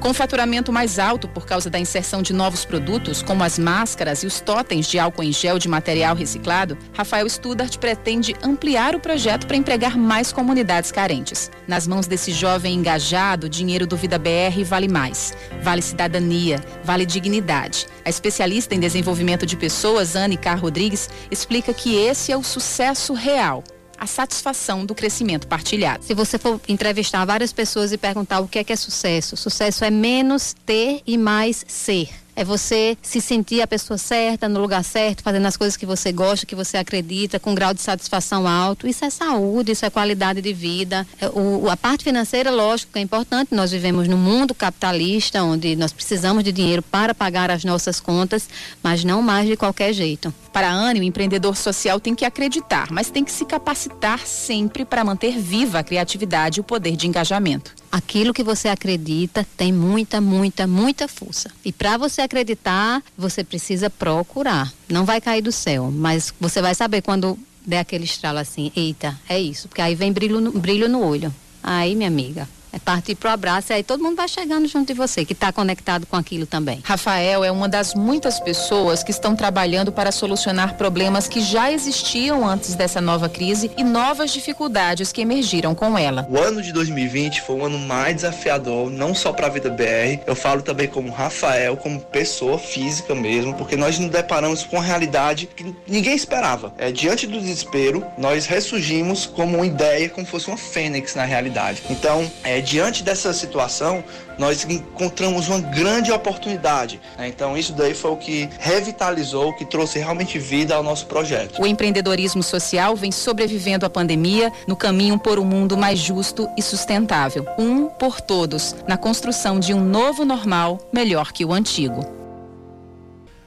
Com faturamento mais alto por causa da inserção de novos produtos, como as máscaras e os totens de álcool em gel de material reciclado, Rafael Studart pretende ampliar o projeto para empregar mais comunidades carentes. Nas mãos desse jovem engajado, o dinheiro do Vida BR vale mais. Vale cidadania, vale dignidade. A especialista em desenvolvimento de pessoas, Anne Car Rodrigues, explica que esse é o sucesso real a satisfação do crescimento partilhado. Se você for entrevistar várias pessoas e perguntar o que é que é sucesso, sucesso é menos ter e mais ser. É você se sentir a pessoa certa, no lugar certo, fazendo as coisas que você gosta, que você acredita, com um grau de satisfação alto. Isso é saúde, isso é qualidade de vida. É, o, a parte financeira, lógico, é importante. Nós vivemos num mundo capitalista, onde nós precisamos de dinheiro para pagar as nossas contas, mas não mais de qualquer jeito. Para a Anne, o empreendedor social tem que acreditar, mas tem que se capacitar sempre para manter viva a criatividade e o poder de engajamento. Aquilo que você acredita tem muita, muita, muita força. E para você acreditar, você precisa procurar. Não vai cair do céu, mas você vai saber quando der aquele estralo assim, eita, é isso, porque aí vem brilho no, brilho no olho. Aí, minha amiga, é partir pro abraço e aí todo mundo vai chegando junto de você, que está conectado com aquilo também. Rafael é uma das muitas pessoas que estão trabalhando para solucionar problemas que já existiam antes dessa nova crise e novas dificuldades que emergiram com ela. O ano de 2020 foi um ano mais desafiador, não só para a Vida BR, eu falo também como Rafael, como pessoa física mesmo, porque nós nos deparamos com uma realidade que ninguém esperava. É, diante do desespero, nós ressurgimos como uma ideia, como fosse uma fênix na realidade. Então, é, diante dessa situação, nós encontramos uma grande oportunidade. Né? Então, isso daí foi o que revitalizou, que trouxe realmente vida ao nosso projeto. O empreendedorismo social vem sobrevivendo à pandemia no caminho por um mundo mais justo e sustentável. Um por todos, na construção de um novo normal melhor que o antigo.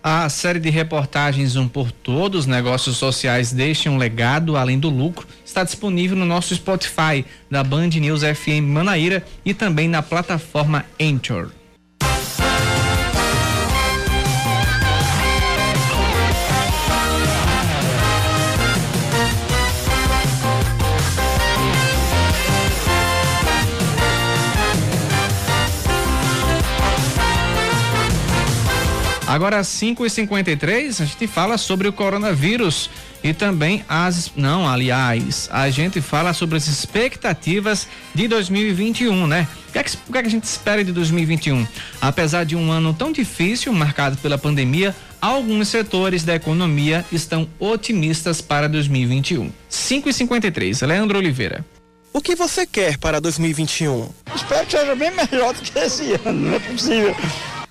A série de reportagens Um por Todos, negócios sociais deixam um legado além do lucro, está disponível no nosso Spotify, da Band News FM Manaíra e também na plataforma Anchor. Agora, às 5h53, a gente fala sobre o coronavírus e também as. Não, aliás, a gente fala sobre as expectativas de 2021, né? O que, é que, o que, é que a gente espera de 2021? Apesar de um ano tão difícil, marcado pela pandemia, alguns setores da economia estão otimistas para 2021. 5h53, Leandro Oliveira. O que você quer para 2021? Espero que seja bem melhor do que esse ano, não é possível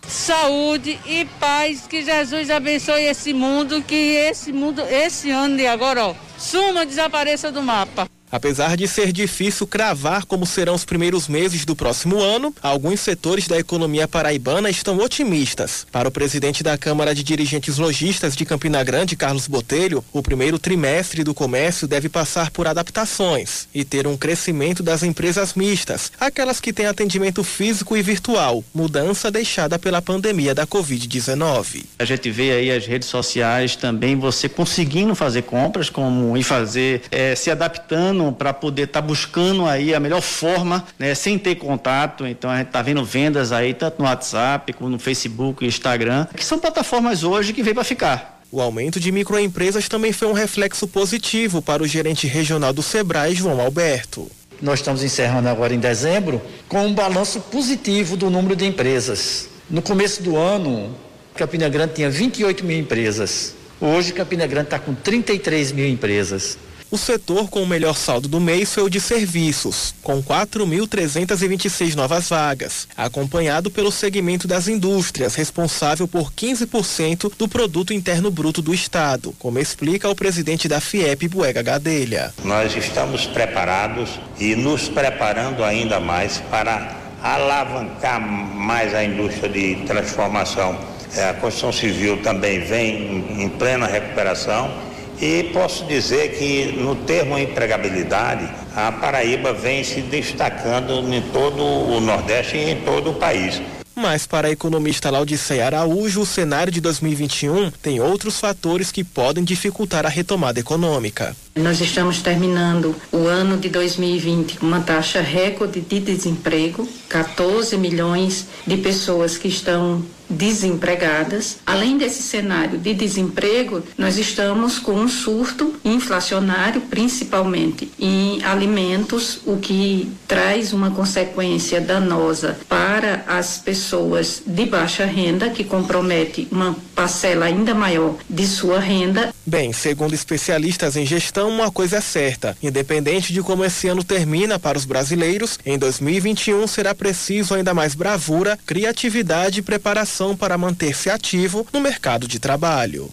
saúde e paz. Que Jesus abençoe esse mundo, que esse mundo, esse ano de agora, ó, suma, desapareça do mapa. Apesar de ser difícil cravar como serão os primeiros meses do próximo ano, alguns setores da economia paraibana estão otimistas. Para o presidente da Câmara de Dirigentes Logistas de Campina Grande, Carlos Botelho, o primeiro trimestre do comércio deve passar por adaptações e ter um crescimento das empresas mistas, aquelas que têm atendimento físico e virtual, mudança deixada pela pandemia da Covid-19. A gente vê aí as redes sociais também você conseguindo fazer compras como e fazer é, se adaptando para poder estar tá buscando aí a melhor forma, né, sem ter contato. Então a gente está vendo vendas aí tanto no WhatsApp como no Facebook e Instagram, que são plataformas hoje que veio para ficar. O aumento de microempresas também foi um reflexo positivo para o gerente regional do Sebrae, João Alberto. Nós estamos encerrando agora em dezembro com um balanço positivo do número de empresas. No começo do ano, Campina Grande tinha 28 mil empresas. Hoje, Campina Grande está com 33 mil empresas. O setor com o melhor saldo do mês foi o de serviços, com 4.326 novas vagas, acompanhado pelo segmento das indústrias, responsável por 15% do produto interno bruto do estado, como explica o presidente da FIEP, Buega Gadelha. Nós estamos preparados e nos preparando ainda mais para alavancar mais a indústria de transformação. É, a construção civil também vem em plena recuperação e posso dizer que no termo empregabilidade, a Paraíba vem se destacando em todo o Nordeste e em todo o país. Mas para a economista Laudiceia Araújo, o cenário de 2021 tem outros fatores que podem dificultar a retomada econômica. Nós estamos terminando o ano de 2020 com uma taxa recorde de desemprego, 14 milhões de pessoas que estão desempregadas. Além desse cenário de desemprego, nós estamos com um surto inflacionário, principalmente em alimentos, o que traz uma consequência danosa para as pessoas de baixa renda, que compromete uma parcela ainda maior de sua renda. Bem, segundo especialistas em gestão, Então, uma coisa é certa: independente de como esse ano termina para os brasileiros, em 2021 será preciso ainda mais bravura, criatividade e preparação para manter-se ativo no mercado de trabalho.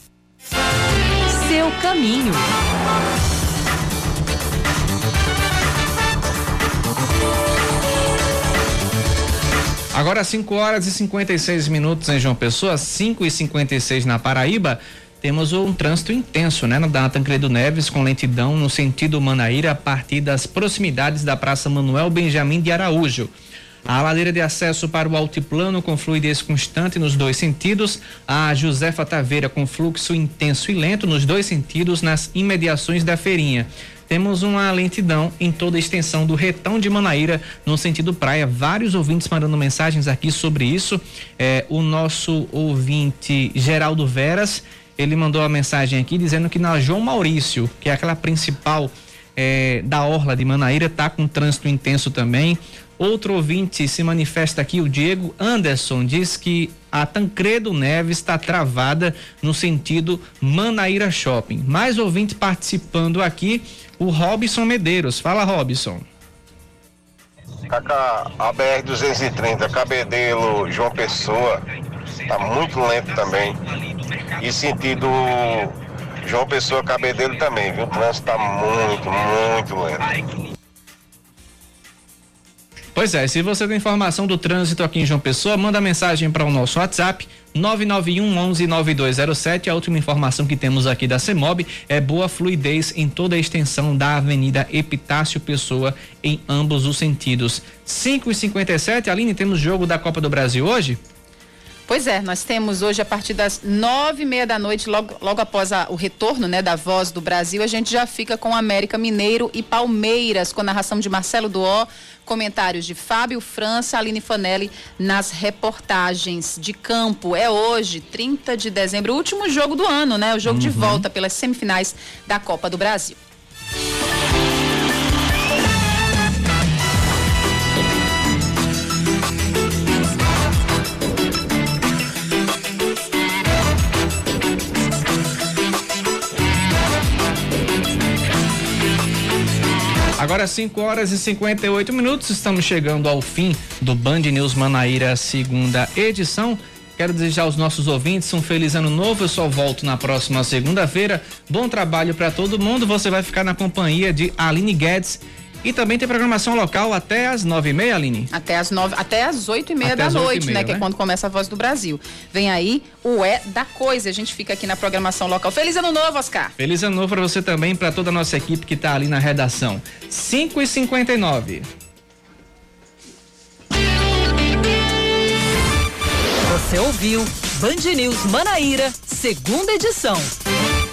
Seu caminho. Agora 5 horas e 56 minutos em João Pessoa, 5 e 56 na Paraíba. Temos um trânsito intenso, né? Na Tancredo Neves, com lentidão no sentido Manaíra, a partir das proximidades da Praça Manuel Benjamin de Araújo. A ladeira de acesso para o altiplano com fluidez constante nos dois sentidos. A Josefa Taveira com fluxo intenso e lento nos dois sentidos nas imediações da feirinha temos uma lentidão em toda a extensão do retão de Manaíra no sentido praia. Vários ouvintes mandando mensagens aqui sobre isso. É, o nosso ouvinte Geraldo Veras, ele mandou a mensagem aqui dizendo que na João Maurício, que é aquela principal é, da Orla de Manaíra, tá com trânsito intenso também. Outro ouvinte se manifesta aqui, o Diego Anderson, diz que a Tancredo Neves está travada no sentido Manaíra Shopping. Mais ouvinte participando aqui, o Robson Medeiros. Fala, Robson. Cacá, a BR-230, Cabedelo, João Pessoa, tá muito lento também. E sentido João Pessoa, Cabedelo também, viu? O trânsito tá muito, muito lento. Pois é, se você tem informação do trânsito aqui em João Pessoa, manda mensagem para o nosso WhatsApp 991 11 9207. A última informação que temos aqui da CEMOB é boa fluidez em toda a extensão da Avenida Epitácio Pessoa em ambos os sentidos. 5 e 57 Aline, temos jogo da Copa do Brasil hoje? Pois é, nós temos hoje a partir das nove e meia da noite, logo, logo após a, o retorno né, da Voz do Brasil, a gente já fica com América Mineiro e Palmeiras, com narração de Marcelo Duó, comentários de Fábio França, Aline Fanelli nas reportagens de campo. É hoje, 30 de dezembro, o último jogo do ano, né? O jogo uhum. de volta pelas semifinais da Copa do Brasil. Agora 5 horas e 58 minutos, estamos chegando ao fim do Band News Manaíra, segunda edição. Quero desejar aos nossos ouvintes um feliz ano novo. Eu só volto na próxima segunda-feira. Bom trabalho para todo mundo. Você vai ficar na companhia de Aline Guedes e também tem programação local até as nove e meia, Aline? Até as nove, até as oito e meia até da noite, meia, né? Que é né? quando começa a Voz do Brasil. Vem aí o É da Coisa. A gente fica aqui na programação local. Feliz ano novo, Oscar. Feliz ano novo para você também, para toda a nossa equipe que está ali na redação. Cinco e cinquenta e nove. Você ouviu Band News Manaíra, segunda edição.